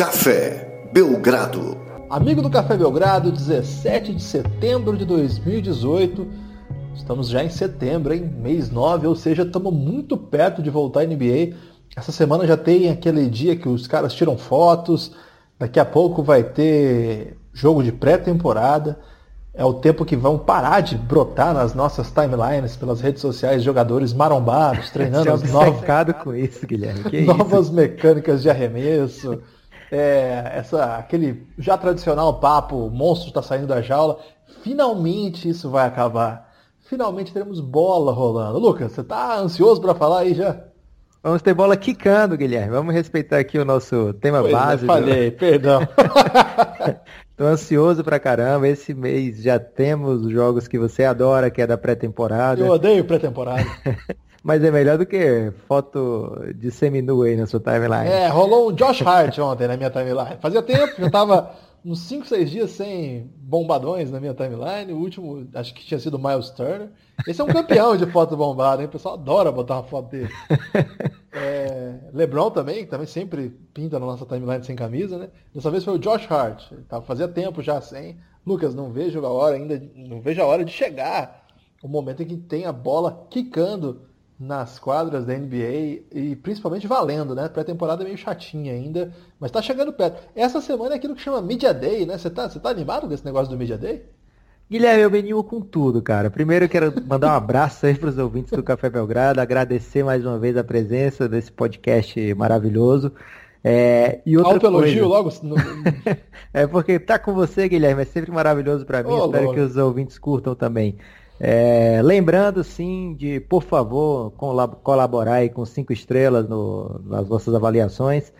Café Belgrado. Amigo do Café Belgrado, 17 de setembro de 2018. Estamos já em setembro, hein? Mês 9, ou seja, estamos muito perto de voltar à NBA. Essa semana já tem aquele dia que os caras tiram fotos. Daqui a pouco vai ter jogo de pré-temporada. É o tempo que vão parar de brotar nas nossas timelines, pelas redes sociais, jogadores marombados, treinando as novas, com isso, Guilherme. Que novas isso? mecânicas de arremesso é, essa, aquele já tradicional papo, o monstro está saindo da jaula. Finalmente isso vai acabar. Finalmente teremos bola rolando. Lucas, você está ansioso para falar aí já? Vamos ter bola quicando, Guilherme. Vamos respeitar aqui o nosso tema pois base. Eu falei, do... perdão. Tô ansioso pra caramba. Esse mês já temos os jogos que você adora, que é da pré-temporada. Eu odeio pré-temporada. Mas é melhor do que foto de seminu aí na sua timeline. É, rolou um Josh Hart ontem na minha timeline. Fazia tempo, já tava uns 5, 6 dias sem bombadões na minha timeline. O último, acho que tinha sido o Miles Turner. Esse é um campeão de foto bombada, hein? O pessoal adora botar uma foto dele. É, LeBron também, que também sempre pinta na nossa timeline sem camisa, né? Dessa vez foi o Josh Hart. Fazia tempo já sem. Lucas, não vejo a hora ainda, não vejo a hora de chegar o momento em que tem a bola quicando nas quadras da NBA e principalmente valendo, né? Pré-temporada é meio chatinha ainda, mas tá chegando perto. Essa semana é aquilo que chama Media Day, né? Você tá, você tá animado desse negócio do Media Day? Guilherme, eu venho com tudo, cara. Primeiro eu quero mandar um abraço aí para os ouvintes do Café Belgrado, agradecer mais uma vez a presença desse podcast maravilhoso. É, e outra Alto elogio logo? é porque tá com você, Guilherme, é sempre maravilhoso para mim. Oh, Espero que os ouvintes curtam também. É, lembrando, sim, de, por favor, colaborar aí com cinco estrelas no, nas vossas avaliações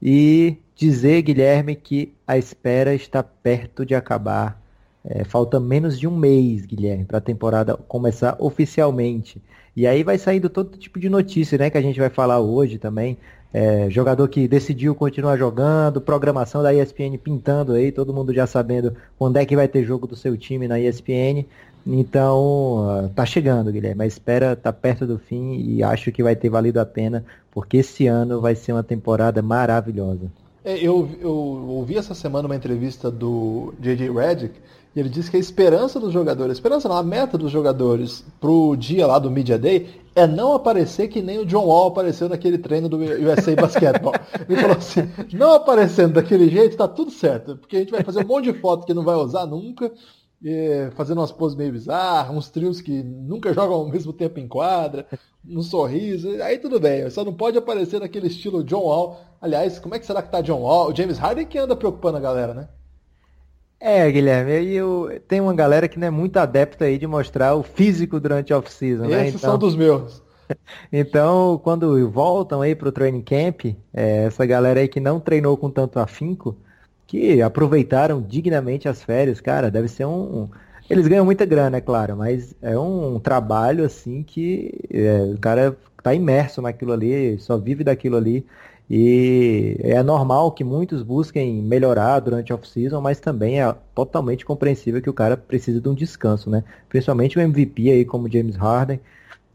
e dizer, Guilherme, que a espera está perto de acabar. É, falta menos de um mês, Guilherme, para a temporada começar oficialmente. E aí vai saindo todo tipo de notícia, né, que a gente vai falar hoje também. É, jogador que decidiu continuar jogando, programação da ESPN pintando aí, todo mundo já sabendo quando é que vai ter jogo do seu time na ESPN. Então, tá chegando, Guilherme. A espera tá perto do fim e acho que vai ter valido a pena, porque esse ano vai ser uma temporada maravilhosa. É, eu, eu ouvi essa semana uma entrevista do J.J. Redick e ele disse que a esperança dos jogadores, a esperança não, a meta dos jogadores pro dia lá do Media Day é não aparecer que nem o John Wall apareceu naquele treino do USA Basketball. ele falou assim, não aparecendo daquele jeito, tá tudo certo, porque a gente vai fazer um monte de foto que não vai usar nunca, fazendo umas poses meio bizarras, uns trios que nunca jogam ao mesmo tempo em quadra, um sorriso, aí tudo bem, só não pode aparecer naquele estilo John Wall. Aliás, como é que será que tá John Wall? O James Harden que anda preocupando a galera, né? É, Guilherme, aí eu, tem uma galera que não é muito adepta aí de mostrar o físico durante a off-season, né? Esses então... são dos meus. então, quando voltam aí pro training camp, é, essa galera aí que não treinou com tanto afinco, que aproveitaram dignamente as férias, cara, deve ser um. Eles ganham muita grana, é claro, mas é um trabalho assim que é, o cara tá imerso naquilo ali, só vive daquilo ali. E é normal que muitos busquem melhorar durante a off-season, mas também é totalmente compreensível que o cara precisa de um descanso, né? Principalmente o MVP aí como James Harden,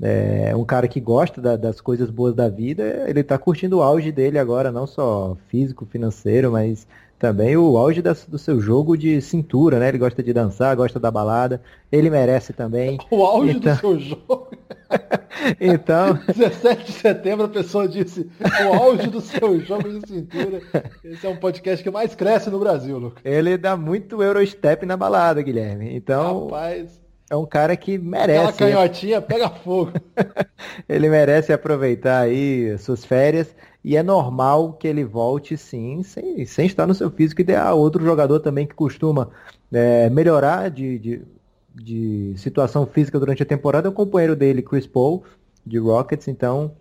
é um cara que gosta da, das coisas boas da vida, ele tá curtindo o auge dele agora, não só físico, financeiro, mas também o auge da, do seu jogo de cintura, né? Ele gosta de dançar, gosta da balada, ele merece também. O auge então... do seu jogo. então. 17 de setembro a pessoa disse o auge do seu jogo de cintura. Esse é um podcast que mais cresce no Brasil, Lucas. Ele dá muito Eurostep na balada, Guilherme. Então. Rapaz. É um cara que merece. Aquela canhotinha pega fogo. ele merece aproveitar aí suas férias. E é normal que ele volte sim, sem, sem estar no seu físico ideal. Outro jogador também que costuma é, melhorar de, de, de, situação física durante a temporada é o companheiro dele, Chris Paul, de Rockets. Então,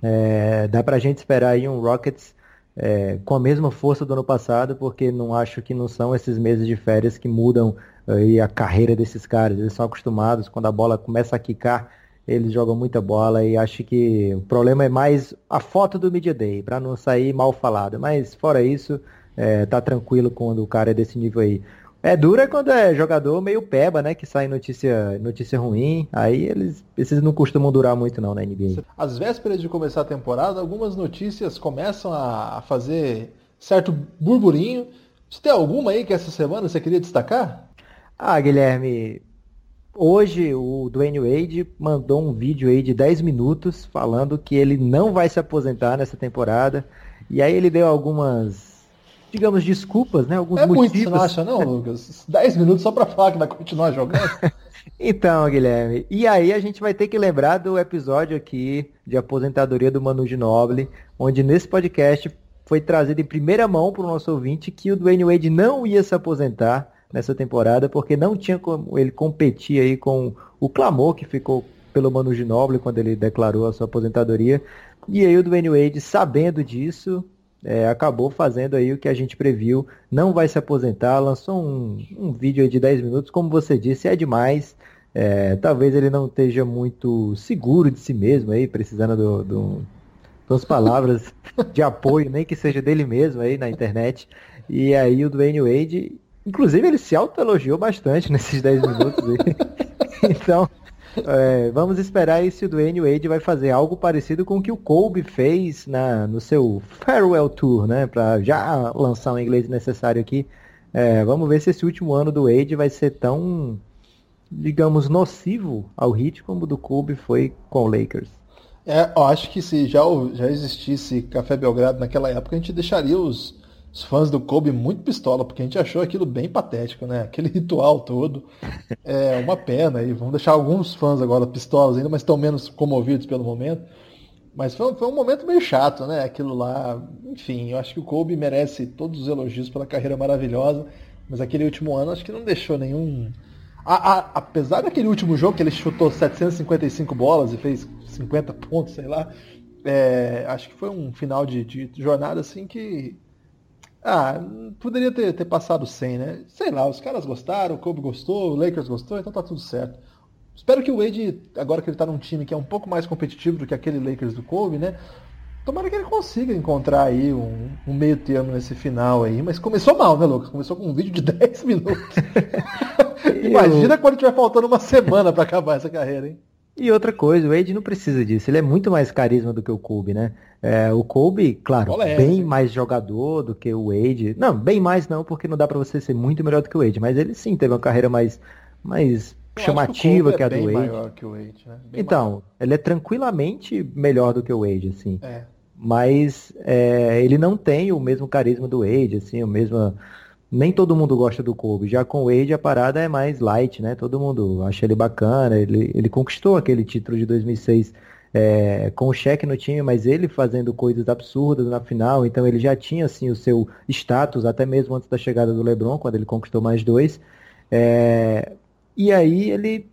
é, dá pra gente esperar aí um Rockets é, com a mesma força do ano passado, porque não acho que não são esses meses de férias que mudam aí a carreira desses caras. Eles são acostumados, quando a bola começa a quicar eles jogam muita bola e acho que o problema é mais a foto do Media Day, para não sair mal falado. Mas fora isso, é, tá tranquilo quando o cara é desse nível aí. É dura quando é jogador meio peba, né? Que sai notícia, notícia ruim. Aí eles, esses não costumam durar muito não na NBA. Às vésperas de começar a temporada, algumas notícias começam a fazer certo burburinho. Você tem alguma aí que essa semana você queria destacar? Ah, Guilherme, hoje o Dwayne Wade mandou um vídeo aí de 10 minutos falando que ele não vai se aposentar nessa temporada. E aí ele deu algumas, digamos, desculpas, né? Alguns é motivos. muito, você não acha não, Lucas? 10 minutos só para falar que vai continuar jogando? Então, Guilherme, e aí a gente vai ter que lembrar do episódio aqui de aposentadoria do Manu Ginobili, onde nesse podcast foi trazido em primeira mão para o nosso ouvinte que o Dwayne Wade não ia se aposentar nessa temporada, porque não tinha como ele competir aí com o clamor que ficou pelo Manu Ginobili quando ele declarou a sua aposentadoria. E aí o Dwayne Wade, sabendo disso, é, acabou fazendo aí o que a gente previu, não vai se aposentar, lançou um, um vídeo de 10 minutos, como você disse, é demais. É, talvez ele não esteja muito seguro de si mesmo aí, precisando do, do, palavras de apoio, nem que seja dele mesmo aí na internet. E aí o Dwayne Wade, inclusive ele se autoelogiou bastante nesses 10 minutos aí. então, é, vamos esperar aí se o Dwayne Wade vai fazer algo parecido com o que o Kobe fez na, no seu Farewell Tour, né? Para já lançar o um inglês necessário aqui. É, vamos ver se esse último ano do Wade vai ser tão, digamos, nocivo ao hit como o do Kobe foi com o Lakers. É, eu acho que se já, já existisse Café Belgrado naquela época, a gente deixaria os, os fãs do Kobe muito pistola, porque a gente achou aquilo bem patético, né? Aquele ritual todo. É uma pena. E vamos deixar alguns fãs agora pistolas ainda, mas estão menos comovidos pelo momento. Mas foi, foi um momento meio chato, né? Aquilo lá. Enfim, eu acho que o Kobe merece todos os elogios pela carreira maravilhosa. Mas aquele último ano acho que não deixou nenhum. A, a, apesar daquele último jogo que ele chutou 755 bolas e fez 50 pontos, sei lá. É, acho que foi um final de, de jornada assim que ah, poderia ter, ter passado 100, né? Sei lá, os caras gostaram, o Kobe gostou, o Lakers gostou, então tá tudo certo. Espero que o Wade, agora que ele tá num time que é um pouco mais competitivo do que aquele Lakers do Kobe, né? Tomara que ele consiga encontrar aí um, um meio termo nesse final aí. Mas começou mal, né, Lucas? Começou com um vídeo de 10 minutos. Imagina quando tiver faltando uma semana para acabar essa carreira, hein? E outra coisa, o Wade não precisa disso. Ele é muito mais carisma do que o Kobe, né? É, o Kobe, claro, é bem mais jogador do que o Wade. Não, bem mais não, porque não dá para você ser muito melhor do que o Wade. Mas ele sim teve uma carreira mais, mais chamativa que, que, a do é Wade. Que Wade né? então, maior. ele é tranquilamente melhor do que o Wade, assim. É. Mas é, ele não tem o mesmo carisma do Wade, assim, o mesmo nem todo mundo gosta do Kobe. Já com o Wade a parada é mais light, né? Todo mundo acha ele bacana. Ele, ele conquistou aquele título de 2006 é, com o cheque no time, mas ele fazendo coisas absurdas na final. Então ele já tinha assim o seu status até mesmo antes da chegada do LeBron, quando ele conquistou mais dois. É, e aí ele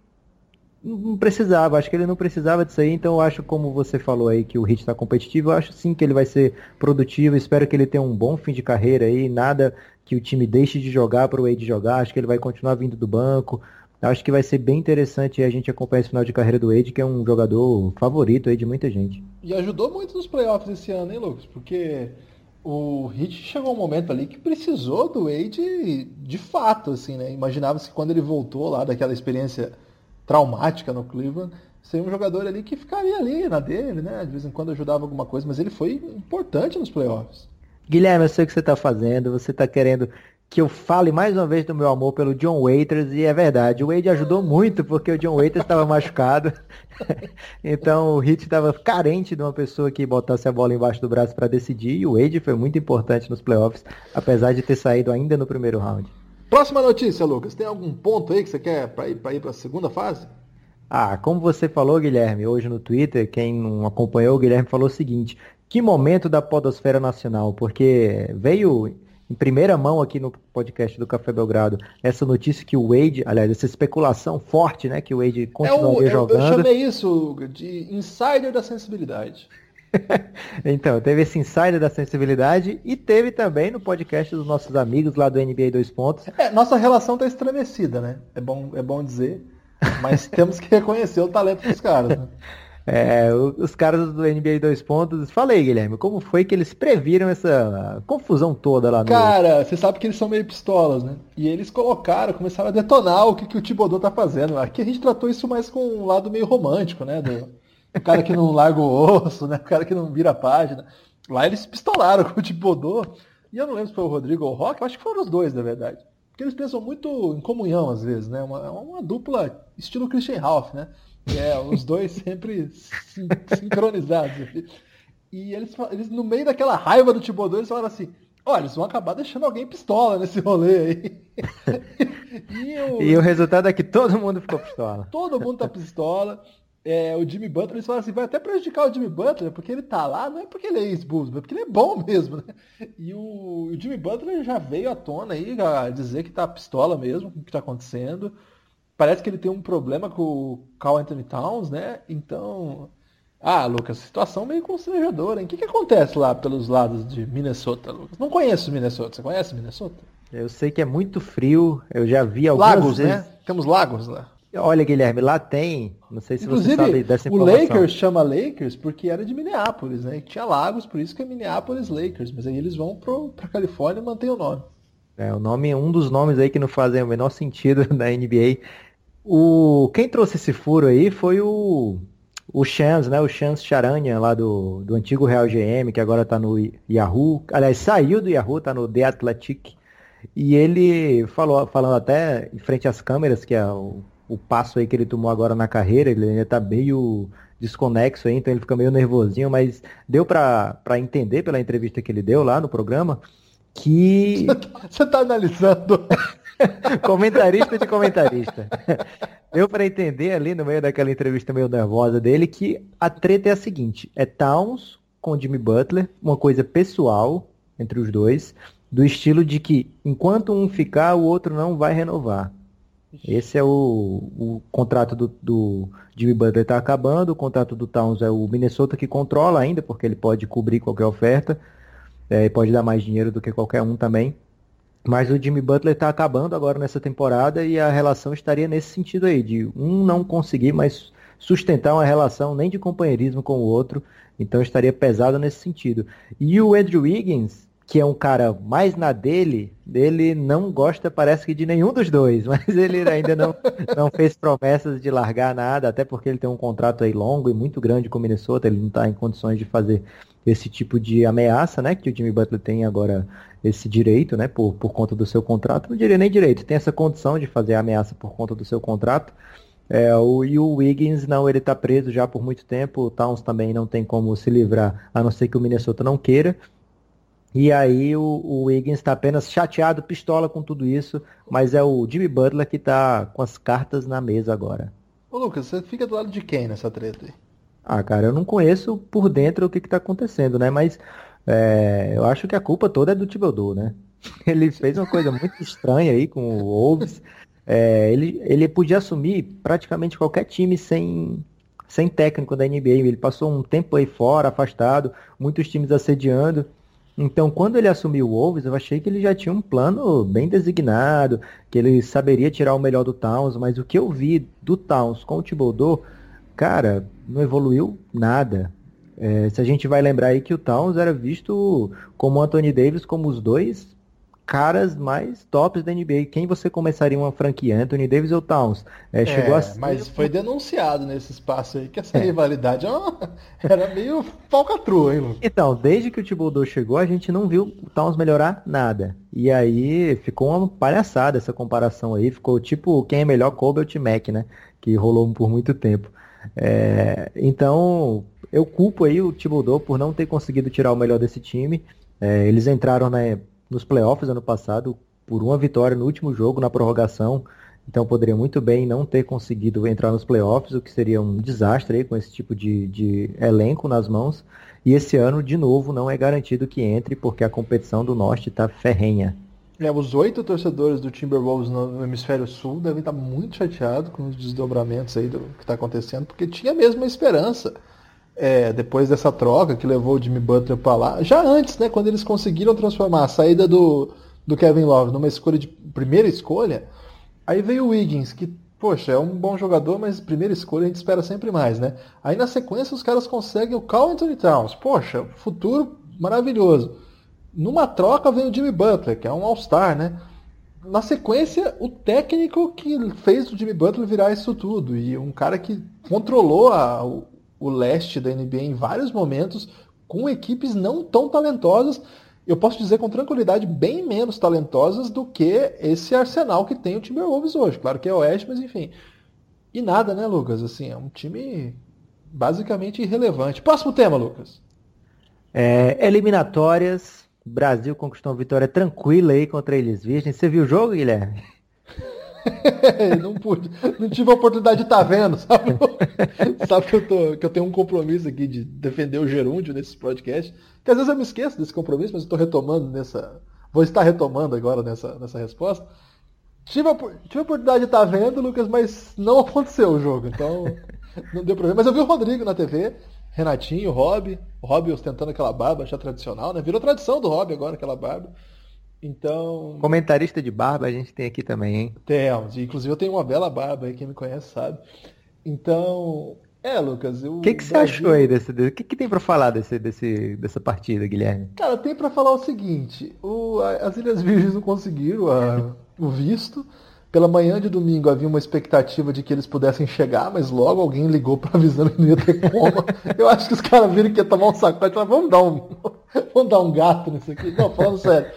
não precisava, acho que ele não precisava disso aí, então eu acho, como você falou aí, que o Hit está competitivo, eu acho sim que ele vai ser produtivo, espero que ele tenha um bom fim de carreira aí, nada que o time deixe de jogar para o Wade jogar, acho que ele vai continuar vindo do banco, acho que vai ser bem interessante a gente acompanhar esse final de carreira do Wade, que é um jogador favorito aí de muita gente. E ajudou muito nos playoffs esse ano, hein, Lucas? Porque o Heat chegou um momento ali que precisou do Wade de fato, assim, né? Imaginava-se que quando ele voltou lá daquela experiência traumática no Cleveland, seria um jogador ali que ficaria ali na dele, né? De vez em quando ajudava alguma coisa, mas ele foi importante nos playoffs. Guilherme, eu sei o que você está fazendo, você está querendo que eu fale mais uma vez do meu amor pelo John Waiters, e é verdade, o Wade ajudou muito, porque o John Waiters estava machucado, então o Heat estava carente de uma pessoa que botasse a bola embaixo do braço para decidir, e o Wade foi muito importante nos playoffs, apesar de ter saído ainda no primeiro round. Próxima notícia, Lucas. Tem algum ponto aí que você quer para ir para a segunda fase? Ah, como você falou, Guilherme, hoje no Twitter, quem não acompanhou, o Guilherme falou o seguinte: que momento da Podosfera Nacional, porque veio em primeira mão aqui no podcast do Café Belgrado essa notícia que o Wade, aliás, essa especulação forte, né, que o Wade continuaria é o, jogando. Eu chamei isso de insider da sensibilidade. então, teve esse insider da sensibilidade e teve também no podcast dos nossos amigos lá do NBA 2 Pontos. É, nossa relação tá estremecida, né? É bom, é bom dizer. Mas temos que reconhecer o talento dos caras, né? É, os caras do NBA 2 pontos. Falei, Guilherme, como foi que eles previram essa confusão toda lá no. Cara, você sabe que eles são meio pistolas, né? E eles colocaram, começaram a detonar o que, que o Tibodô tá fazendo. Aqui a gente tratou isso mais com um lado meio romântico, né? Do, o cara que não larga o osso, né? O cara que não vira a página. Lá eles pistolaram com o Tibodô. E eu não lembro se foi o Rodrigo ou o Rock, eu acho que foram os dois, na verdade. Porque eles pensam muito em comunhão, às vezes, né? Uma, uma dupla estilo Christian Ralph, né? É, os dois sempre sin sincronizados. E eles, eles, no meio daquela raiva do Thibodeau, eles falaram assim, olha, eles vão acabar deixando alguém pistola nesse rolê aí. e, o... e, o... resultado é que todo mundo ficou pistola. Todo mundo tá pistola. É, o Jimmy Butler, eles falam assim, vai até prejudicar o Jimmy Butler, porque ele tá lá, não é porque ele é ex-Bulls, mas porque ele é bom mesmo, né? E o, o, Jimmy Butler já veio à tona aí a dizer que tá pistola mesmo com o que tá acontecendo. Parece que ele tem um problema com o Carl Anthony Towns, né? Então, ah, Lucas, situação meio constrangedora, hein? O que, que acontece lá pelos lados de Minnesota, Lucas? Não conheço Minnesota. Você conhece Minnesota? Eu sei que é muito frio. Eu já vi alguns. Lagos, vezes... né? Temos lagos lá. Olha, Guilherme, lá tem. Não sei se Inclusive, você sabe dessa informação. O Lakers chama Lakers porque era de Minneapolis, né? E tinha lagos, por isso que é Minneapolis Lakers. Mas aí eles vão pro, pra Califórnia e mantêm o nome. É, o nome, um dos nomes aí que não fazem o menor sentido na NBA. O, quem trouxe esse furo aí foi o o Chance, né? O Chance Charanha lá do, do antigo Real GM, que agora tá no Yahoo. Aliás, saiu do Yahoo, tá no The Athletic. E ele falou, falando até em frente às câmeras, que é o, o passo aí que ele tomou agora na carreira, ele ainda tá meio desconexo aí, então ele fica meio nervosinho, mas deu para entender pela entrevista que ele deu lá no programa que. Você tá analisando. comentarista de comentarista. Deu para entender ali no meio daquela entrevista meio nervosa dele que a treta é a seguinte: é Towns com Jimmy Butler, uma coisa pessoal entre os dois, do estilo de que enquanto um ficar, o outro não vai renovar. Esse é o, o contrato do, do Jimmy Butler está acabando, o contrato do Towns é o Minnesota que controla ainda, porque ele pode cobrir qualquer oferta, é, e pode dar mais dinheiro do que qualquer um também. Mas o Jimmy Butler está acabando agora nessa temporada e a relação estaria nesse sentido aí, de um não conseguir mais sustentar uma relação nem de companheirismo com o outro, então estaria pesado nesse sentido. E o Andrew Wiggins, que é um cara mais na dele, ele não gosta, parece que de nenhum dos dois, mas ele ainda não, não fez promessas de largar nada, até porque ele tem um contrato aí longo e muito grande com o Minnesota, ele não está em condições de fazer esse tipo de ameaça, né, que o Jimmy Butler tem agora esse direito, né, por, por conta do seu contrato, não diria nem direito, tem essa condição de fazer a ameaça por conta do seu contrato. É, o, e o Wiggins, não, ele está preso já por muito tempo, o Towns também não tem como se livrar, a não ser que o Minnesota não queira. E aí o, o Wiggins está apenas chateado, pistola com tudo isso, mas é o Jimmy Butler que está com as cartas na mesa agora. Ô Lucas, você fica do lado de quem nessa treta aí? Ah, cara, eu não conheço por dentro o que está acontecendo, né? Mas é, eu acho que a culpa toda é do Thibodeau, né? Ele fez uma coisa muito estranha aí com o Wolves. É, ele, ele podia assumir praticamente qualquer time sem, sem técnico da NBA. Ele passou um tempo aí fora, afastado, muitos times assediando. Então, quando ele assumiu o Wolves, eu achei que ele já tinha um plano bem designado, que ele saberia tirar o melhor do Towns, mas o que eu vi do Towns com o Thibodeau, cara, não evoluiu nada. É, se a gente vai lembrar aí que o Towns era visto como o Anthony Davis como os dois caras mais tops da NBA. Quem você começaria uma franquia, Anthony Davis ou Towns? É, chegou é, a... Mas foi denunciado nesse espaço aí que essa é. rivalidade era meio falcatrua, hein? Então, desde que o Thibodeau chegou, a gente não viu o Towns melhorar nada. E aí ficou uma palhaçada essa comparação aí. Ficou tipo quem é melhor, Kobe ou T-Mac, né? Que rolou por muito tempo. É, então, eu culpo aí o Thibodeau por não ter conseguido tirar o melhor desse time. É, eles entraram né, nos playoffs ano passado por uma vitória no último jogo, na prorrogação. Então poderia muito bem não ter conseguido entrar nos playoffs, o que seria um desastre aí, com esse tipo de, de elenco nas mãos. E esse ano, de novo, não é garantido que entre, porque a competição do Norte está ferrenha. É, os oito torcedores do Timberwolves no hemisfério sul devem estar muito chateados com os desdobramentos aí do que está acontecendo, porque tinha mesmo uma esperança é, depois dessa troca que levou o Jimmy Butler para lá, já antes, né, quando eles conseguiram transformar a saída do, do Kevin Love numa escolha de primeira escolha, aí veio o Wiggins, que, poxa, é um bom jogador, mas primeira escolha a gente espera sempre mais, né? Aí na sequência os caras conseguem o Carl Anthony Towns, poxa, futuro maravilhoso. Numa troca vem o Jimmy Butler, que é um All-Star, né? Na sequência, o técnico que fez o Jimmy Butler virar isso tudo. E um cara que controlou a, o leste da NBA em vários momentos, com equipes não tão talentosas. eu posso dizer com tranquilidade, bem menos talentosas do que esse arsenal que tem o Timberwolves hoje. Claro que é oeste, mas enfim. E nada, né, Lucas? Assim, é um time basicamente irrelevante. Próximo tema, Lucas. É, eliminatórias. Brasil conquistou uma vitória tranquila aí contra eles Virgens. Você viu o jogo, Guilherme? não pude, não tive a oportunidade de estar tá vendo, sabe? sabe que eu, tô, que eu tenho um compromisso aqui de defender o gerúndio nesse podcast. Que às vezes eu me esqueço desse compromisso, mas eu estou retomando nessa. Vou estar retomando agora nessa, nessa resposta. Tive a, tive a oportunidade de estar tá vendo, Lucas, mas não aconteceu o jogo, então não deu problema. Mas eu vi o Rodrigo na TV, Renatinho, Rob, o Rob ostentando aquela barba já tradicional, né? Virou tradição do Rob agora, aquela barba. Então. Comentarista de barba a gente tem aqui também, hein? Temos. Inclusive eu tenho uma bela barba aí, quem me conhece sabe. Então. É, Lucas. O que, que você achou aí desse. O que, que tem para falar desse, desse, dessa partida, Guilherme? Cara, tem para falar o seguinte: o, as Ilhas Virgens não conseguiram a, o visto. Pela manhã de domingo havia uma expectativa de que eles pudessem chegar, mas logo alguém ligou para avisando que não ia ter como. Eu acho que os caras viram que ia tomar um sacode e falaram, vamos dar um, vamos dar um gato nisso aqui. Não, falando sério.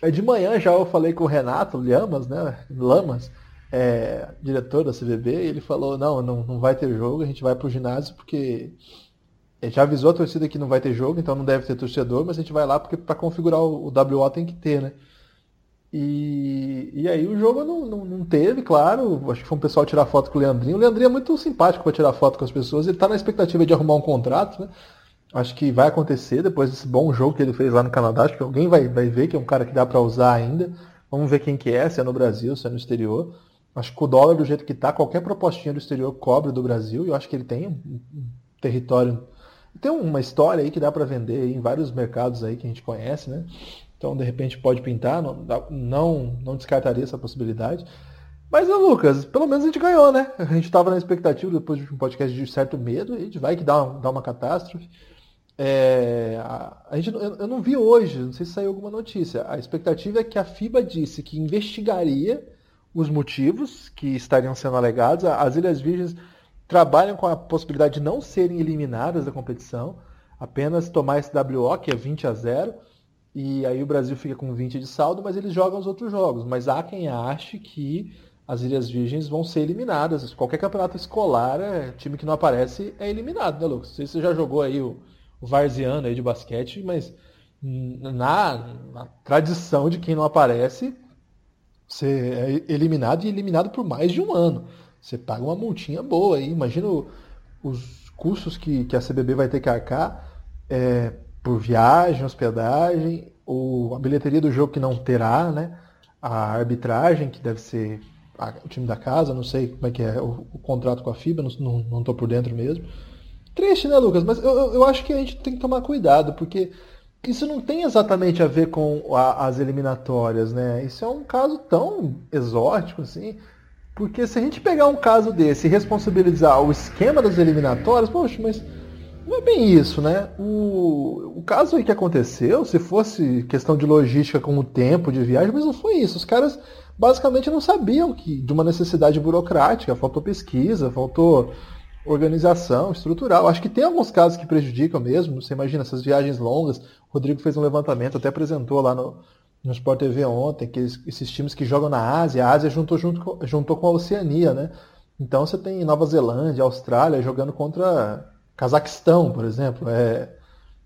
É, de manhã já eu falei com o Renato Lamas, né? Lamas, é, diretor da CVB, e ele falou, não, não, não vai ter jogo, a gente vai pro ginásio porque já avisou a torcida que não vai ter jogo, então não deve ter torcedor, mas a gente vai lá porque para configurar o, o WO tem que ter, né? E, e aí o jogo não, não, não, teve, claro. Acho que foi um pessoal tirar foto com o Leandrinho. O Leandrinho é muito simpático para tirar foto com as pessoas. Ele está na expectativa de arrumar um contrato, né? Acho que vai acontecer depois desse bom jogo que ele fez lá no Canadá. Acho que alguém vai, vai ver que é um cara que dá para usar ainda. Vamos ver quem que é, se é no Brasil, se é no exterior. Acho que o dólar do jeito que está, qualquer propostinha do exterior cobre do Brasil. E eu acho que ele tem um, território, tem uma história aí que dá para vender em vários mercados aí que a gente conhece, né? Então de repente pode pintar, não, não, não descartaria essa possibilidade. Mas, Lucas, pelo menos a gente ganhou, né? A gente estava na expectativa depois de um podcast de certo medo, a gente vai que dá, dá uma catástrofe. É, a, a, gente, eu, eu, não vi hoje, não sei se saiu alguma notícia. A expectativa é que a FIBA disse que investigaria os motivos que estariam sendo alegados. As Ilhas Virgens trabalham com a possibilidade de não serem eliminadas da competição, apenas tomar esse WO, que é 20 a 0, e aí o Brasil fica com 20 de saldo, mas eles jogam os outros jogos. Mas há quem ache que as Ilhas Virgens vão ser eliminadas. Qualquer campeonato escolar, é, time que não aparece é eliminado, né, Lucas? Não sei se você já jogou aí o o varziano aí de basquete, mas na, na tradição de quem não aparece, você é eliminado e eliminado por mais de um ano. Você paga uma multinha boa aí. Imagina os custos que, que a CBB vai ter que arcar é, por viagem, hospedagem, ou a bilheteria do jogo que não terá, né? A arbitragem, que deve ser a, o time da casa, não sei como é que é o, o contrato com a FIBA, não, tô por dentro mesmo. Triste, né, Lucas? Mas eu, eu acho que a gente tem que tomar cuidado, porque isso não tem exatamente a ver com a, as eliminatórias, né? Isso é um caso tão exótico, assim. Porque se a gente pegar um caso desse e responsabilizar o esquema das eliminatórias, poxa, mas não é bem isso, né? O, o caso aí que aconteceu, se fosse questão de logística com o tempo de viagem, mas não foi isso. Os caras basicamente não sabiam que de uma necessidade burocrática, faltou pesquisa, faltou organização estrutural. Acho que tem alguns casos que prejudicam mesmo. Você imagina essas viagens longas. O Rodrigo fez um levantamento, até apresentou lá no, no Sport TV ontem, que esses times que jogam na Ásia, a Ásia juntou, junto, juntou com a Oceania, né? Então você tem Nova Zelândia, Austrália jogando contra Cazaquistão, por exemplo, é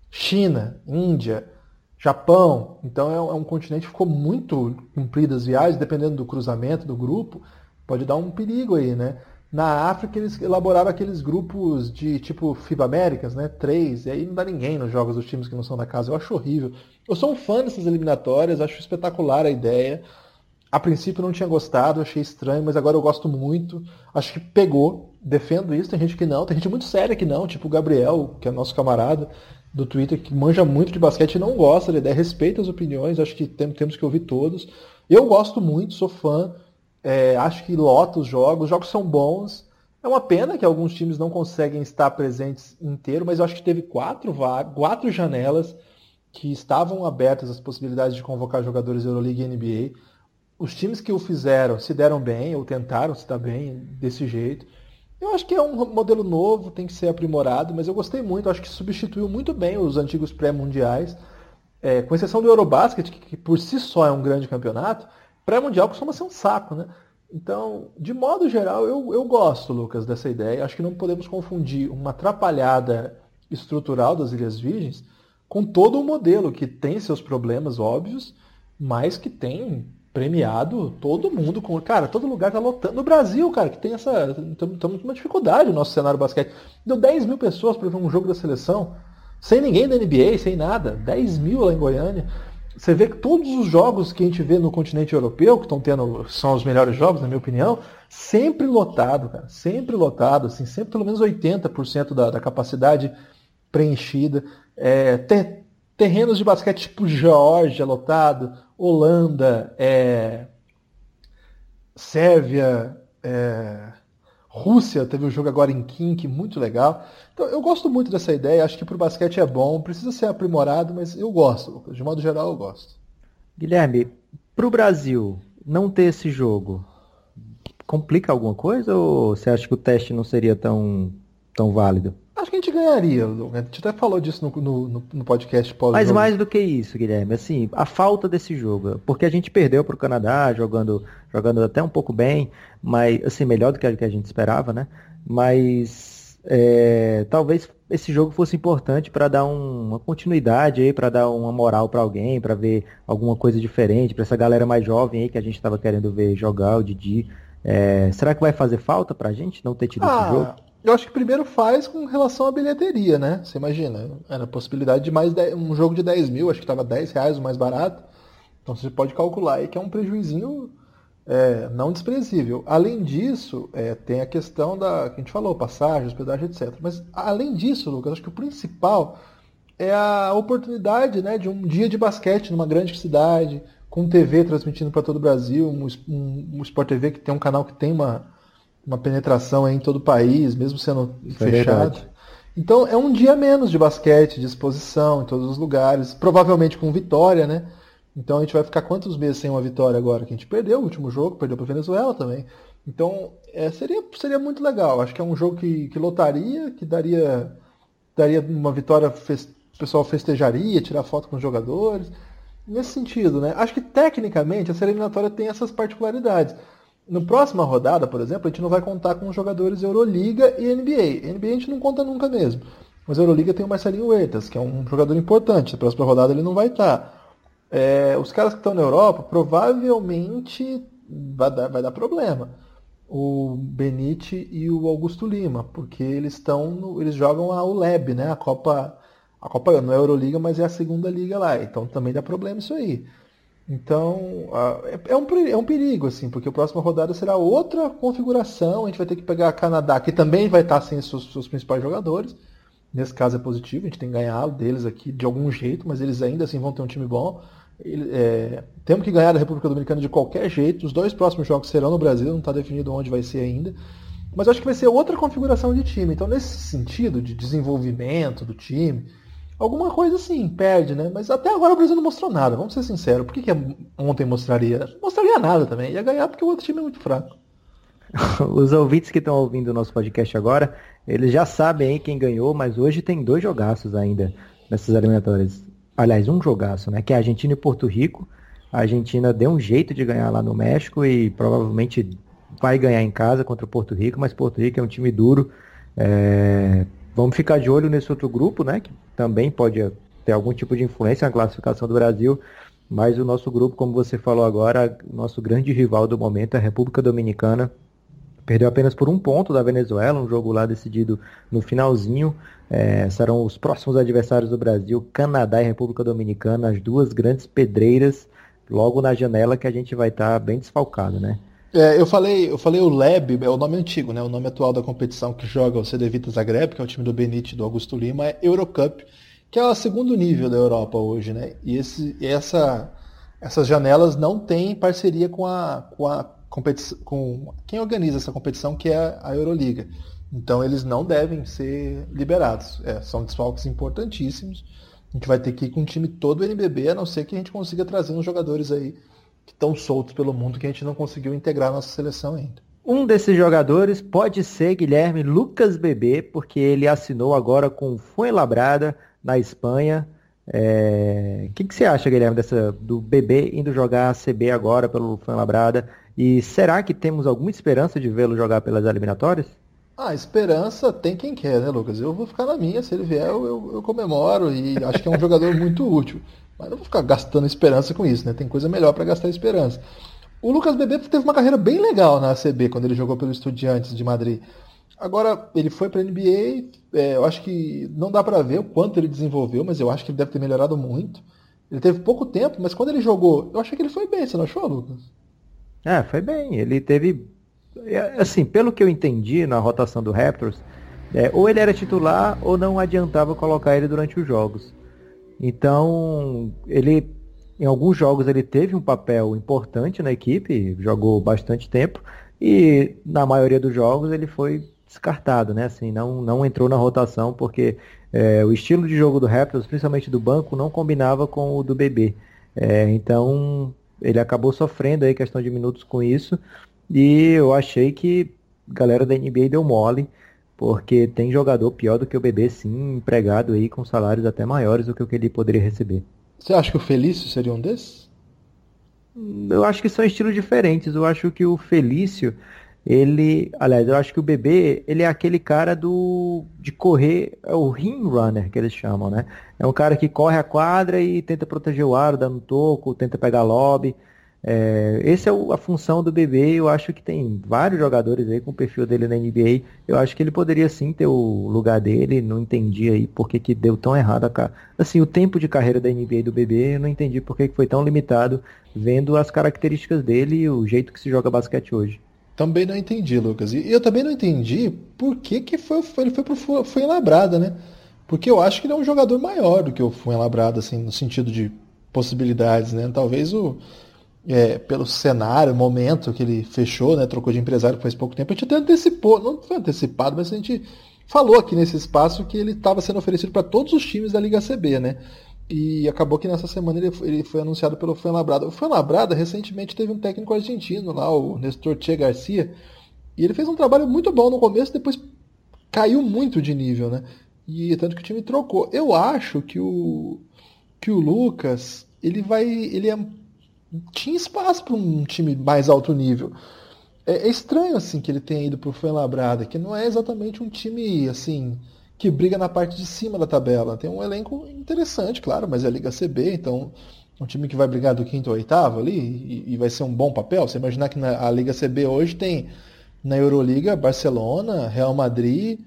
China, Índia, Japão. Então é um, é continente que ficou muito comprido as viagens, dependendo do cruzamento do grupo, pode dar um perigo aí, né? Na África eles elaboraram aqueles grupos de tipo FIBA Américas, né? Três, e aí não dá ninguém nos jogos dos times que não são da casa. Eu acho horrível. Eu sou um fã dessas eliminatórias, acho espetacular a ideia. A princípio não tinha gostado, achei estranho, mas agora eu gosto muito. Acho que pegou, defendo isso. Tem gente que não, tem gente muito séria que não, tipo o Gabriel, que é nosso camarada do Twitter, que manja muito de basquete e não gosta da ideia, respeita as opiniões, acho que temos que ouvir todos. Eu gosto muito, sou fã. É, acho que lota os jogos, os jogos são bons. É uma pena que alguns times não conseguem estar presentes inteiro, mas eu acho que teve quatro, quatro janelas que estavam abertas as possibilidades de convocar jogadores Euroleague e NBA. Os times que o fizeram se deram bem, ou tentaram se dar bem desse jeito. Eu acho que é um modelo novo, tem que ser aprimorado, mas eu gostei muito, acho que substituiu muito bem os antigos pré-mundiais. é, com exceção do Eurobasket, que, que, por si só é um grande campeonato, pré-mundial costuma ser um saco, né? Então, de modo geral, eu, eu gosto, Lucas, dessa ideia. Acho que não podemos confundir uma atrapalhada estrutural das Ilhas Virgens com todo o modelo que tem seus problemas óbvios, mas que tem premiado todo mundo com. Cara, todo lugar tá lotando. No Brasil, cara, que tem essa. Estamos com uma dificuldade no nosso cenário basquete. Deu 10 mil pessoas para ver um jogo da seleção, sem ninguém da NBA, sem nada. 10 mil lá em Goiânia. Você vê que todos os jogos que a gente vê no continente europeu, que estão tendo, são os melhores jogos, na minha opinião, sempre lotado, cara. Sempre lotado, assim, sempre pelo menos 80% da, da capacidade preenchida. É, ter, terrenos de basquete tipo Geórgia lotado, Holanda, é, Sérvia, é, Rússia, teve um jogo agora em Kink, muito legal. Então eu gosto muito dessa ideia, acho que para o basquete é bom, precisa ser aprimorado, mas eu gosto, de modo geral eu gosto. Guilherme, para o Brasil não ter esse jogo, complica alguma coisa ou você acha que o teste não seria tão, tão válido? Acho que a gente ganharia. A gente até falou disso no, no, no podcast pós Mas mais do que isso, Guilherme, assim, a falta desse jogo. Porque a gente perdeu para o Canadá, jogando, jogando até um pouco bem, mas assim, melhor do que a, gente esperava, né? Mas é, talvez esse jogo fosse importante para dar um, uma continuidade aí, para dar uma moral para alguém, para ver alguma coisa diferente, para essa galera mais jovem aí que a gente estava querendo ver jogar, o Didi. É, será que vai fazer falta para a gente não ter tido ah, esse jogo? Eu acho que primeiro faz com relação à bilheteria, né? Você imagina, era a possibilidade de mais de, um jogo de 10 mil, acho que estava 10 reais o mais barato. Então você pode calcular aí que é um prejuizinho é, não desprezível. Além disso, é, tem a questão da que a gente falou, passagem, hospedagem, etc. Mas além disso, Lucas, acho que o principal é a oportunidade né, de um dia de basquete numa grande cidade, com TV transmitindo para todo o Brasil, um, um, um Sport TV que tem um canal que tem uma uma penetração em todo o país, mesmo sendo Isso é fechado. É então é um dia menos de basquete, de exposição em todos os lugares, provavelmente com vitória, né? Então a gente vai ficar quantos meses sem uma vitória agora? Que a gente perdeu o último jogo, perdeu para Venezuela também. Então é, seria, seria muito legal. Acho que é um jogo que, que lotaria, que daria, daria uma vitória, o pessoal festejaria, tirar foto com os jogadores. Nesse sentido, né? Acho que tecnicamente essa eliminatória tem essas particularidades. No próxima rodada, por exemplo, a gente não vai contar com jogadores Euroliga e NBA. NBA a gente não conta nunca mesmo. Mas Euroliga tem o Marcelinho Huertas, que é um jogador importante. Na próxima rodada ele não vai estar. É, os caras que estão na Europa provavelmente vai dar, vai dar problema. O Benite e o Augusto Lima, porque eles estão eles jogam a ULEB, né? A Copa a Copa não é a Euroliga, mas é a segunda liga lá. Então também dá problema isso aí. Então, é, é um, é um perigo, assim, porque a próxima rodada será outra configuração. A gente vai ter que pegar a Canadá, que também vai estar sem seus, seus principais jogadores. Nesse caso é positivo, a gente tem que ganhar deles aqui de algum jeito, mas eles ainda assim vão ter um time bom. É, temos que ganhar da República Dominicana de qualquer jeito. Os dois próximos jogos serão no Brasil, não está definido onde vai ser ainda. Mas acho que vai ser outra configuração de time. Então, nesse sentido de desenvolvimento do time, Alguma coisa sim, perde, né? Mas até agora o Brasil não mostrou nada, vamos ser sinceros. Por que, que ontem mostraria? Não mostraria nada também. Ia ganhar porque o outro time é muito fraco. Os ouvintes que estão ouvindo o nosso podcast agora, eles já sabem aí quem ganhou, mas hoje tem dois jogaços ainda nessas eliminatórias. Aliás, um jogaço, né? Que é Argentina e Porto Rico. A Argentina deu um jeito de ganhar lá no México e provavelmente vai ganhar em casa contra o Porto Rico, mas Porto Rico é um time duro. É, Vamos ficar de olho nesse outro grupo, né? Que também pode ter algum tipo de influência na classificação do Brasil. Mas o nosso grupo, como você falou agora, o nosso grande rival do momento é a República Dominicana. Perdeu apenas por um ponto da Venezuela, um jogo lá decidido no finalzinho. É, serão os próximos adversários do Brasil, Canadá e República Dominicana, as duas grandes pedreiras, logo na janela que a gente vai estar tá bem desfalcado, né? É, eu falei, eu falei o Leb, é o nome antigo, né? O nome atual da competição que joga o CD Vita Zagreb, que é o time do Benite do Augusto Lima, é Eurocup, que é o segundo nível da Europa hoje, né? E esse, essa, essas janelas não têm parceria com a, com a competição, com quem organiza essa competição, que é a Euroliga. Então eles não devem ser liberados. É, são desfalques importantíssimos. A gente vai ter que ir com o time todo NBB, a não ser que a gente consiga trazer uns jogadores aí que estão soltos pelo mundo que a gente não conseguiu integrar nossa seleção ainda. Um desses jogadores pode ser Guilherme Lucas Bebê, porque ele assinou agora com o Fuenlabrada na Espanha. É... O que, que você acha, Guilherme, dessa, do bebê indo jogar a CB agora pelo Labrada? E será que temos alguma esperança de vê-lo jogar pelas eliminatórias? Ah, esperança tem quem quer, né, Lucas? Eu vou ficar na minha, se ele vier eu, eu, comemoro e acho que é um jogador muito útil. Mas não vou ficar gastando esperança com isso, né? Tem coisa melhor para gastar esperança. O Lucas Bebê teve uma carreira bem legal na ACB quando ele jogou pelo Estudiantes de Madrid. Agora, ele foi para a NBA, é, eu acho que não dá para ver o quanto ele desenvolveu, mas eu acho que ele deve ter melhorado muito. Ele teve pouco tempo, mas quando ele jogou, eu achei que ele foi bem, você não achou, Lucas? É, foi bem. Ele teve. É, assim, pelo que eu entendi na rotação do Raptors, é, ou ele era titular ou não adiantava colocar ele durante os jogos. Então, ele em alguns jogos ele teve um papel importante na equipe, jogou bastante tempo, e na maioria dos jogos ele foi descartado, né? Assim, não, não entrou na rotação porque é, o estilo de jogo do Raptors, principalmente do banco, não combinava com o do BB. É, então ele acabou sofrendo aí questão de minutos com isso, e eu achei que a galera da NBA deu mole porque tem jogador pior do que o bebê, sim, empregado aí com salários até maiores do que o que ele poderia receber. Você acha que o Felício seria um desses? Eu acho que são estilos diferentes. Eu acho que o Felício, ele. Aliás, eu acho que o bebê, ele é aquele cara do. de correr, é o ring runner que eles chamam, né? É um cara que corre a quadra e tenta proteger o aro, dando toco, tenta pegar lobby. É, essa é a função do bebê. Eu acho que tem vários jogadores aí com o perfil dele na NBA. Eu acho que ele poderia sim ter o lugar dele. Não entendi aí por que, que deu tão errado a Assim, o tempo de carreira da NBA do bebê, eu não entendi por que, que foi tão limitado, vendo as características dele e o jeito que se joga basquete hoje. Também não entendi, Lucas. E eu também não entendi por que, que foi, ele foi pro Labrada, né? Porque eu acho que ele é um jogador maior do que o Fuenlabrada, assim, no sentido de possibilidades, né? Talvez o é, pelo cenário, momento que ele fechou, né, trocou de empresário faz pouco tempo, a gente até antecipou, não foi antecipado, mas a gente falou aqui nesse espaço que ele estava sendo oferecido para todos os times da Liga CB, né? E acabou que nessa semana ele, ele foi anunciado pelo Fuenlabrada. O Fuenlabrada recentemente teve um técnico argentino lá, o Nestor Che Garcia, e ele fez um trabalho muito bom no começo, depois caiu muito de nível, né? E tanto que o time trocou. Eu acho que o que o Lucas, ele vai, ele é tinha espaço para um time mais alto nível. É, é, estranho assim que ele tenha ido para o Fuenlabrada, que não é exatamente um time assim que briga na parte de cima da tabela. Tem um elenco interessante, claro, mas é a Liga CB, então um time que vai brigar do quinto ao oitavo ali e, e vai ser um bom papel. Você imaginar que na a Liga CB hoje tem na Euroliga Barcelona, Real Madrid,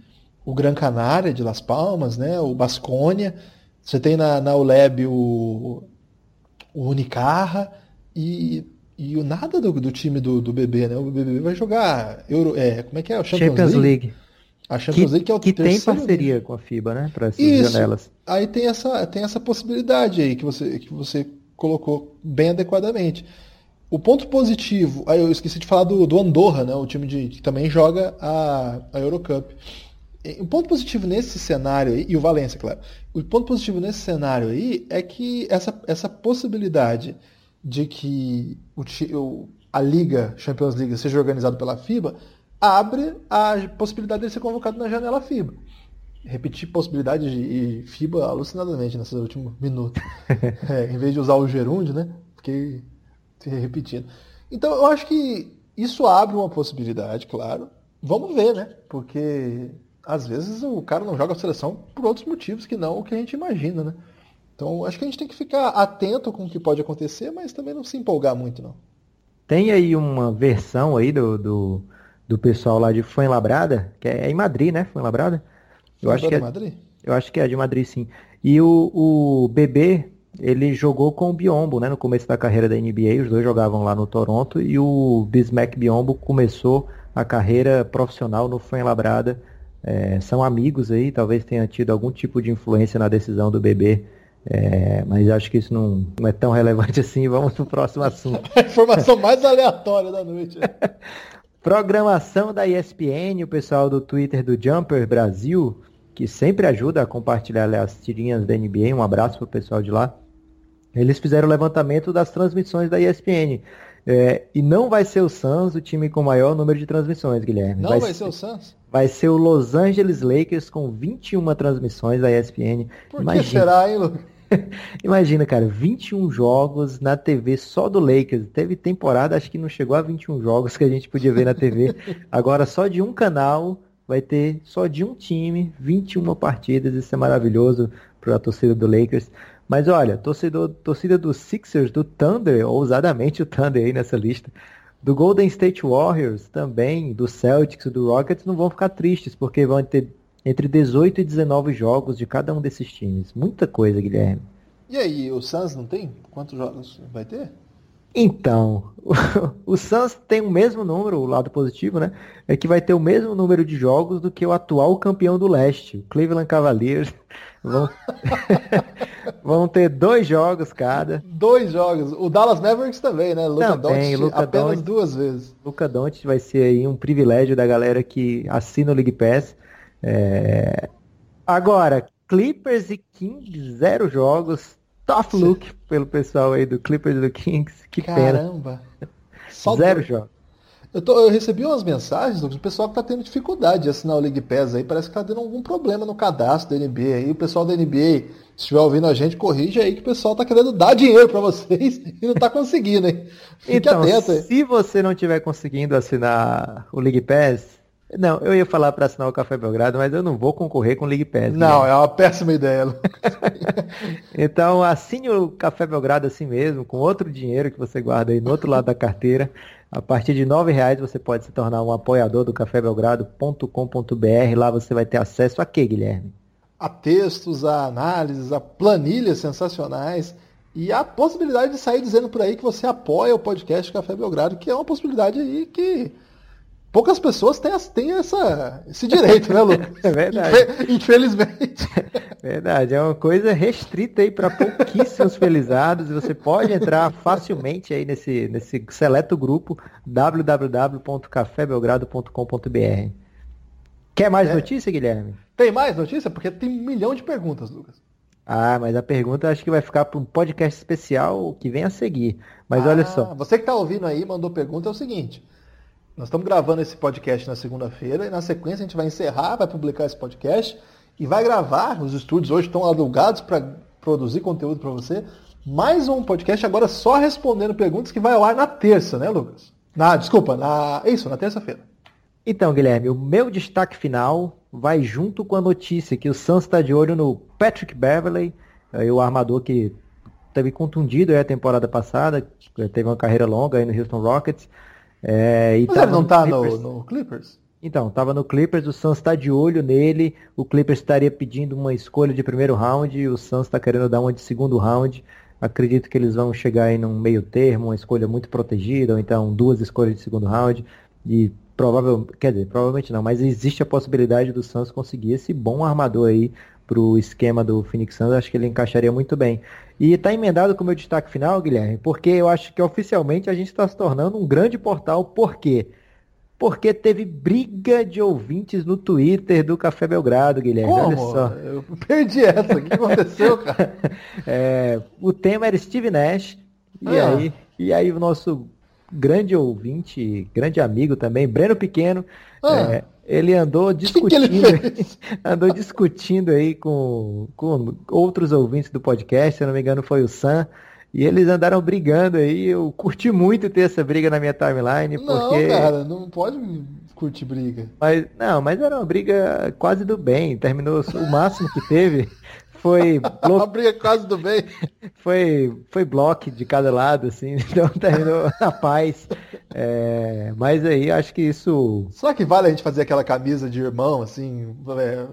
o Gran Canária de Las Palmas, né, o Basconia. Você tem na, na ULEB o, o Unicarra. E, e o nada do, do time do, do BB, né? O BB vai jogar Euro, é, como é que é? O Champions, Champions League. League. A Champions que, League que é o que tem parceria com a FIBA, né? Para essas Isso. janelas. Aí tem essa, tem essa possibilidade aí que você, que você colocou bem adequadamente. O ponto positivo, aí eu esqueci de falar do, do Andorra, né? O time de, que também joga a, a Eurocup. O ponto positivo nesse cenário aí, e o Valência, claro. O ponto positivo nesse cenário aí é que essa, essa possibilidade de que o, a Liga, Champions League, seja organizado pela FIBA, abre a possibilidade de ser convocado na janela FIBA. Repetir possibilidade de FIBA alucinadamente nesses últimos minutos. é, em vez de usar o gerúndio, né? Fiquei repetindo. Então eu acho que isso abre uma possibilidade, claro. Vamos ver, né? Porque às vezes o cara não joga a seleção por outros motivos que não o que a gente imagina, né? Então, acho que a gente tem que ficar atento com o que pode acontecer, mas também não se empolgar muito, não. Tem aí uma versão aí do, do, do pessoal lá de Fuenlabrada, que é em Madrid, né? Fuenlabrada? Eu acho que é, Madrid? Eu acho que é de Madrid, sim. E o, o Bebê, ele jogou com o Biombo, né? No começo da carreira da NBA, os dois jogavam lá no Toronto, e o Bismack Biombo começou a carreira profissional no Fuenlabrada. É, são amigos aí, talvez tenha tido algum tipo de influência na decisão do Bebê é, mas acho que isso não, não, é tão relevante assim. Vamos para o próximo assunto. a informação mais aleatória da noite. Programação da ESPN, o pessoal do Twitter do Jumper Brasil, que sempre ajuda a compartilhar as tirinhas da NBA. Um abraço para o pessoal de lá. Eles fizeram o levantamento das transmissões da ESPN. É, e não vai ser o Suns o time com maior número de transmissões, Guilherme. Não vai, vai ser, ser o Suns? Vai ser o Los Angeles Lakers com 21 transmissões da ESPN. Por Imagina. que será, hein, Lu? Imagina, cara, 21 jogos na TV só do Lakers. Teve temporada, acho que não chegou a 21 jogos que a gente podia ver na TV. Agora só de um canal vai ter só de um time, 21 partidas. Isso é maravilhoso para a torcida do Lakers. Mas olha, torcedor, torcida dos Sixers, do Thunder, ousadamente o Thunder aí nessa lista, do Golden State Warriors também, do Celtics, do Rockets, não vão ficar tristes, porque vão ter entre 18 e 19 jogos de cada um desses times. Muita coisa, Guilherme. E aí, o Suns não tem? Quantos jogos vai ter? Então, o Suns tem o mesmo número, o lado positivo, né? É que vai ter o mesmo número de jogos do que o atual campeão do leste, o Cleveland Cavaliers. Vão, vão ter dois jogos cada. Dois jogos. O Dallas Mavericks também, né? Luca também, Doncic Luca apenas duas vezes. Luca Doncic vai ser aí um privilégio da galera que assina o League Pass. É... Agora, Clippers e Kings, zero jogos. Tough look pelo pessoal aí do Clippers do Kings. Que Caramba. pena. Zero jogos. Eu, tô, eu, recebi umas mensagens do pessoal que está tendo dificuldade de assinar o League Pass aí. Parece que está tendo algum problema no cadastro da NBA aí. O pessoal da NBA, se estiver ouvindo a gente, corrige aí que o pessoal está querendo dar dinheiro para vocês e não está conseguindo, hein? Fique então, atento aí. Se você não estiver conseguindo assinar o League Pass, não, eu ia falar para assinar o Café Belgrado, mas eu não vou concorrer com o League Pass. Não, né? é uma péssima ideia. então assine o Café Belgrado assim mesmo, com outro dinheiro que você guarda aí no outro lado da carteira. A partir de R$ reais você pode se tornar um apoiador do cafébelgrado.com.br. Lá você vai ter acesso a quê, Guilherme? A textos, a análises, a planilhas sensacionais e a possibilidade de sair dizendo por aí que você apoia o podcast Café Belgrado, que é uma possibilidade aí que poucas pessoas têm, têm essa, esse direito, né, Lu? É verdade. Infelizmente. Verdade, é uma coisa restrita aí para pouquíssimos felizados e você pode entrar facilmente aí nesse, nesse seleto grupo www.cafébelgrado.com.br. Quer mais é. notícia, Guilherme? Tem mais notícia? Porque tem um milhão de perguntas, Lucas. Ah, mas a pergunta acho que vai ficar para um podcast especial que vem a seguir. Mas ah, olha só. Você que está ouvindo aí, mandou pergunta, é o seguinte. Nós estamos gravando esse podcast na segunda-feira e na sequência a gente vai encerrar, vai publicar esse podcast e vai gravar. Os estúdios hoje estão alugados para produzir conteúdo para você. Mais um podcast agora só respondendo perguntas que vai ao ar na terça, né, Lucas? Na, desculpa, na isso, na terça-feira. Então, Guilherme, o meu destaque final vai junto com a notícia que o Suns está de olho no Patrick Beverley, o armador que teve contundido a temporada passada, teve uma carreira longa aí no Houston Rockets. É, e Mas ele não tá no, no, Clippers? Então, tava no Clippers, o Suns está de olho nele, o Clippers estaria pedindo uma escolha de primeiro round, e o Suns está querendo dar uma de segundo round. Acredito que eles vão chegar aí num meio termo, uma escolha muito protegida, ou então duas escolhas de segundo round. E provavelmente, quer dizer, provavelmente não, mas existe a possibilidade do Suns conseguir esse bom armador aí pro esquema do Phoenix Suns, acho que ele encaixaria muito bem. E está emendado com o meu destaque final, Guilherme, porque eu acho que oficialmente a gente está se tornando um grande portal. Por quê? Porque teve briga de ouvintes no Twitter do Café Belgrado, Guilherme. Como? Olha só. Eu perdi essa. O que aconteceu, cara? é, o tema era Steve Nash. E, ah. aí, e aí o nosso grande ouvinte, grande amigo também, Breno Pequeno, ah. é, ele andou discutindo, que ele andou discutindo aí com, com outros ouvintes do podcast, se não me engano foi o Sam, e eles andaram brigando aí. Eu curti muito ter essa briga na minha timeline, porque... Não, cara, não pode curtir briga. Mas, não, mas era uma briga quase do bem. Terminou o máximo que teve foi blo... uma briga quase do bem. Foi foi bloco de cada lado assim, então terminou na paz. É, mas aí acho que isso. Será que vale a gente fazer aquela camisa de irmão assim, é,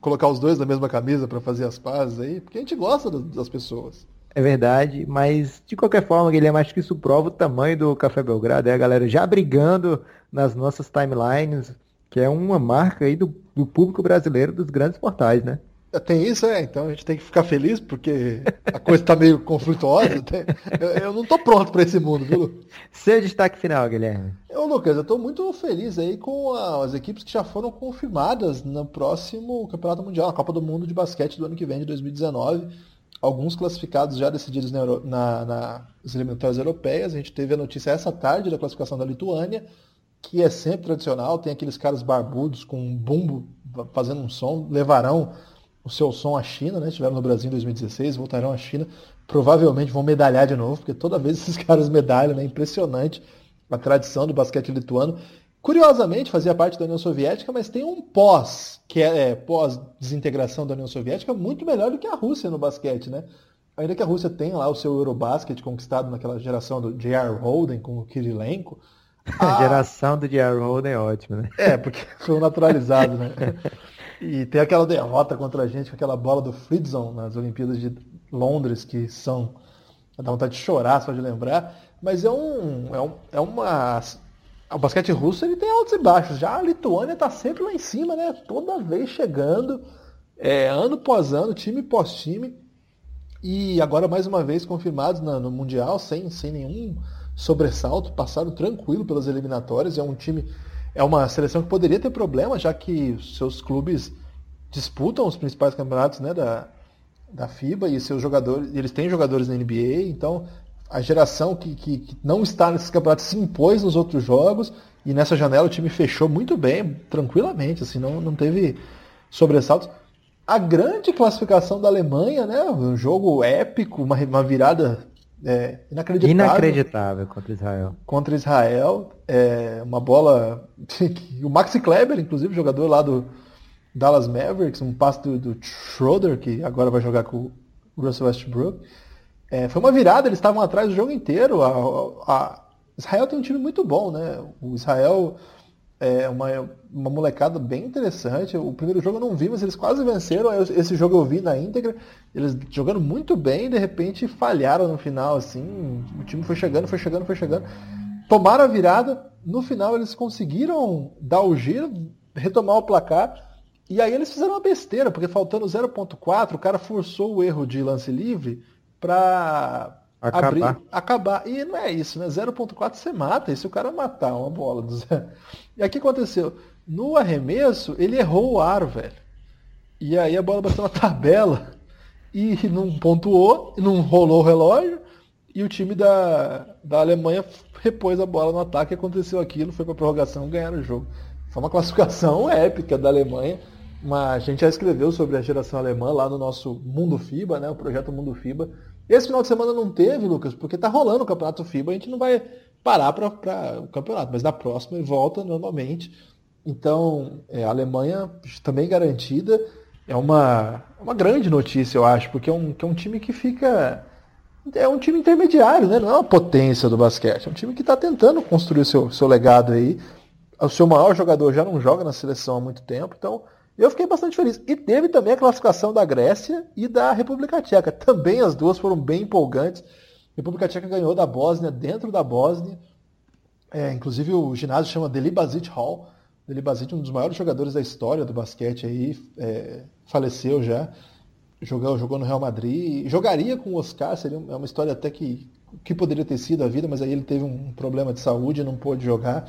colocar os dois na mesma camisa para fazer as pazes aí? Porque a gente gosta das pessoas. É verdade, mas de qualquer forma, Guilherme, acho que isso prova o tamanho do Café Belgrado, é a galera já brigando nas nossas timelines, que é uma marca aí do, do público brasileiro dos grandes portais, né? Tem isso, é. Então a gente tem que ficar feliz porque a coisa está meio conflituosa. Eu, eu não estou pronto para esse mundo, viu? Seu destaque final, Guilherme. Eu, Lucas, eu estou muito feliz aí com a, as equipes que já foram confirmadas no próximo Campeonato Mundial, na Copa do Mundo de Basquete do ano que vem, de 2019. Alguns classificados já decididos na, na, nas eliminatórias europeias. A gente teve a notícia essa tarde da classificação da Lituânia, que é sempre tradicional. Tem aqueles caras barbudos com um bumbo fazendo um som, levarão o seu som à China, né? Estiveram no Brasil em 2016, voltarão à China. Provavelmente vão medalhar de novo, porque toda vez esses caras medalham, né? Impressionante a tradição do basquete lituano. Curiosamente, fazia parte da União Soviética, mas tem um pós, que é, é pós-desintegração da União Soviética, muito melhor do que a Rússia no basquete, né? Ainda que a Rússia tenha lá o seu Eurobasket conquistado naquela geração do J.R. Holden com o Kirilenko. A geração do J.R. Holden é ótima, né? É, porque foi naturalizado, né? E tem aquela derrota contra a gente com aquela bola do Fridzon nas Olimpíadas de Londres, que são. dá vontade de chorar só de lembrar. Mas é um. É, um, é uma. O basquete russo ele tem altos e baixos. Já a Lituânia está sempre lá em cima, né? Toda vez chegando, é, ano após ano, time pós time. E agora mais uma vez confirmados na, no Mundial, sem, sem nenhum sobressalto, passaram tranquilo pelas eliminatórias. É um time é uma seleção que poderia ter problema, já que seus clubes disputam os principais campeonatos né, da, da FIBA e seus jogadores, eles têm jogadores na NBA, então a geração que, que, que, não está nesses campeonatos se impôs nos outros jogos e nessa janela o time fechou muito bem, tranquilamente, assim, não, não teve sobressaltos. A grande classificação da Alemanha, né, um jogo épico, uma, uma virada é, inacreditável. Inacreditável contra Israel. Contra Israel. É, uma bola. o Maxi Kleber, inclusive, jogador lá do Dallas Mavericks, um passe do, do Schroeder, que agora vai jogar com o Russell Westbrook. É, foi uma virada, eles estavam atrás do jogo inteiro. A, a, Israel tem um time muito bom, né? O Israel é uma, uma molecada bem interessante. O primeiro jogo eu não vi, mas eles quase venceram. Esse jogo eu vi na íntegra. Eles jogando muito bem, de repente falharam no final, assim. O time foi chegando, foi chegando, foi chegando. Tomaram a virada. No final eles conseguiram dar o giro, retomar o placar. E aí eles fizeram uma besteira, porque faltando 0.4, o cara forçou o erro de lance livre para Acabar. Abrir, acabar. E não é isso, né? 0.4 você mata. E se o cara matar uma bola do zero. E que aconteceu? No arremesso, ele errou o aro, velho. E aí a bola bateu na tabela e não pontuou, não rolou o relógio. E o time da, da Alemanha repôs a bola no ataque, aconteceu aquilo, foi para prorrogação, ganharam o jogo. Foi uma classificação épica da Alemanha. Mas a gente já escreveu sobre a geração alemã lá no nosso Mundo FIBA, né? O projeto Mundo FIBA. Esse final de semana não teve, Lucas, porque tá rolando o campeonato FIBA, a gente não vai parar para o campeonato, mas na próxima ele volta normalmente. Então, é, a Alemanha também garantida. É uma, uma grande notícia, eu acho, porque é um, que é um time que fica. É um time intermediário, né? Não é uma potência do basquete. É um time que está tentando construir o seu, seu legado aí. O seu maior jogador já não joga na seleção há muito tempo, então eu fiquei bastante feliz. E teve também a classificação da Grécia e da República Tcheca. Também as duas foram bem empolgantes. A República Tcheca ganhou da Bósnia, dentro da Bósnia. É, inclusive o ginásio chama Delibazic Hall. Delibazic, um dos maiores jogadores da história do basquete aí, é, faleceu já. Jogou, jogou no Real Madrid. Jogaria com o Oscar, seria uma história até que, que poderia ter sido a vida, mas aí ele teve um problema de saúde e não pôde jogar.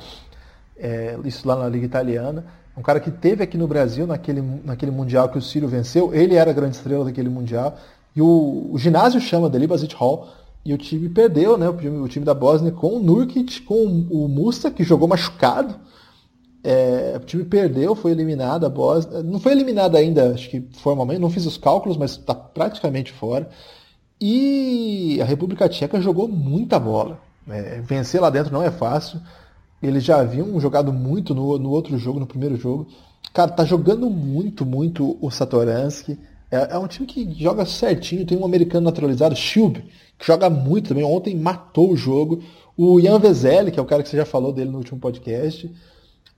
É, isso lá na Liga Italiana um cara que teve aqui no Brasil naquele, naquele Mundial que o Ciro venceu, ele era a grande estrela daquele Mundial, e o, o ginásio chama Deli Basit Hall, e o time perdeu, né, o time, o time da Bósnia com o Nurkic, com o Musta, que jogou machucado, é, o time perdeu, foi eliminado a Bósnia, não foi eliminado ainda, acho que formalmente, não fiz os cálculos, mas está praticamente fora, e a República Tcheca jogou muita bola, é, vencer lá dentro não é fácil, eles já haviam jogado muito no, no outro jogo, no primeiro jogo. Cara, tá jogando muito, muito o Satoransky. É, é, um time que joga certinho. Tem um americano naturalizado, Shub, que joga muito também. Ontem matou o jogo. O Ian Vezeli, que é o cara que você já falou dele no último podcast.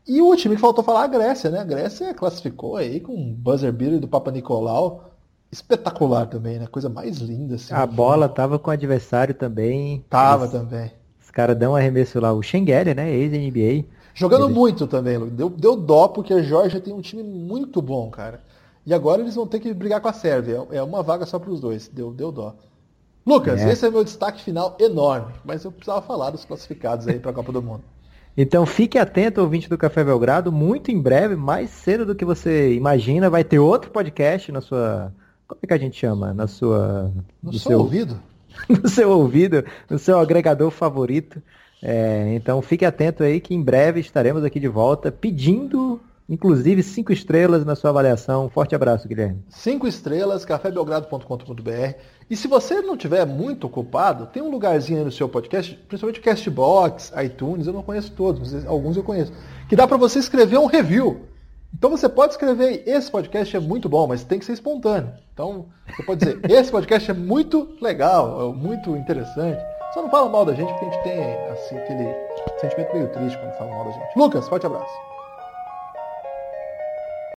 E o time que faltou falar, a Grécia, né? A Grécia classificou aí com um buzzer beater do Papa Nicolau. Espetacular também, né? Coisa mais linda. Assim, a bola tava com o adversário também. Tava Eles... também. Os caras dão um arremesso lá, o Schengeli, né? Ex-NBA. Jogando ele... muito também, Deu, deu dó porque a Georgia tem um time muito bom, cara. E agora eles vão ter que brigar com a Sérvia. É uma vaga só para os dois. Deu, deu dó. Lucas, é. esse é meu destaque final enorme. Mas eu precisava falar dos classificados aí para a Copa do Mundo. Então fique atento, ouvinte do Café Belgrado. Muito em breve, mais cedo do que você imagina, vai ter outro podcast na sua. Como é que a gente chama? Na sua. No seu, seu ouvido? no seu ouvido, no seu agregador favorito. É, então fique atento aí que em breve estaremos aqui de volta pedindo inclusive cinco estrelas na sua avaliação. Forte abraço, Guilherme. Cinco estrelas, cafébelgrado.com.br. E se você não tiver muito ocupado, tem um lugarzinho aí no seu podcast, principalmente o Castbox, iTunes, eu não conheço todos, mas alguns eu conheço, que dá para você escrever um review. Então você pode escrever, esse podcast é muito bom, mas tem que ser espontâneo. Então você pode dizer, esse podcast é muito legal, é muito interessante. Só não fala mal da gente, porque a gente tem assim, aquele sentimento meio triste quando fala mal da gente. Lucas, forte abraço.